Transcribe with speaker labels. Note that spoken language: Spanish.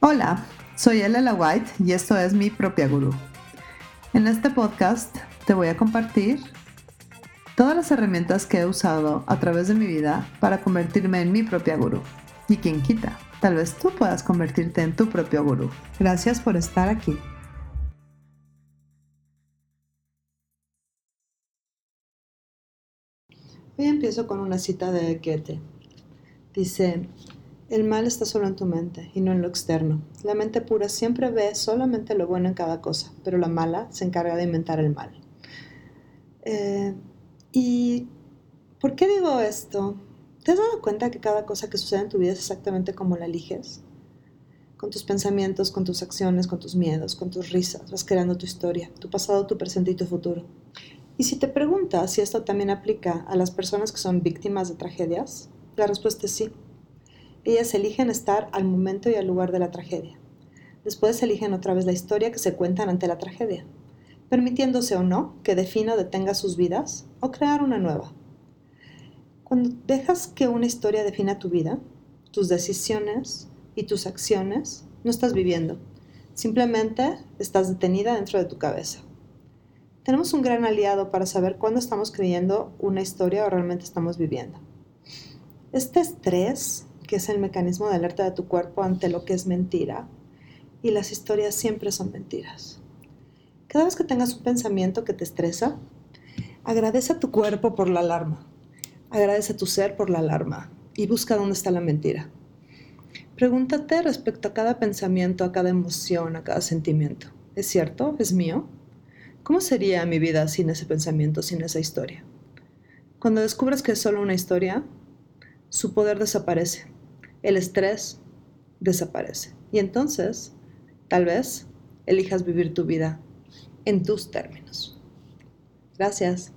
Speaker 1: Hola, soy Elela White y esto es mi propia gurú. En este podcast te voy a compartir todas las herramientas que he usado a través de mi vida para convertirme en mi propia gurú. Y quien quita, tal vez tú puedas convertirte en tu propio gurú. Gracias por estar aquí. Hoy empiezo con una cita de Goethe. Dice, el mal está solo en tu mente y no en lo externo. La mente pura siempre ve solamente lo bueno en cada cosa, pero la mala se encarga de inventar el mal. Eh, ¿Y por qué digo esto? ¿Te has dado cuenta que cada cosa que sucede en tu vida es exactamente como la eliges? Con tus pensamientos, con tus acciones, con tus miedos, con tus risas, vas creando tu historia, tu pasado, tu presente y tu futuro. Y si te preguntas si esto también aplica a las personas que son víctimas de tragedias, la respuesta es sí. Ellas eligen estar al momento y al lugar de la tragedia. Después eligen otra vez la historia que se cuentan ante la tragedia, permitiéndose o no que defina o detenga sus vidas o crear una nueva. Cuando dejas que una historia defina tu vida, tus decisiones y tus acciones, no estás viviendo. Simplemente estás detenida dentro de tu cabeza. Tenemos un gran aliado para saber cuándo estamos creyendo una historia o realmente estamos viviendo. Este estrés que es el mecanismo de alerta de tu cuerpo ante lo que es mentira. Y las historias siempre son mentiras. Cada vez que tengas un pensamiento que te estresa, agradece a tu cuerpo por la alarma. Agradece a tu ser por la alarma y busca dónde está la mentira. Pregúntate respecto a cada pensamiento, a cada emoción, a cada sentimiento. ¿Es cierto? ¿Es mío? ¿Cómo sería mi vida sin ese pensamiento, sin esa historia? Cuando descubres que es solo una historia, su poder desaparece el estrés desaparece. Y entonces, tal vez, elijas vivir tu vida en tus términos. Gracias.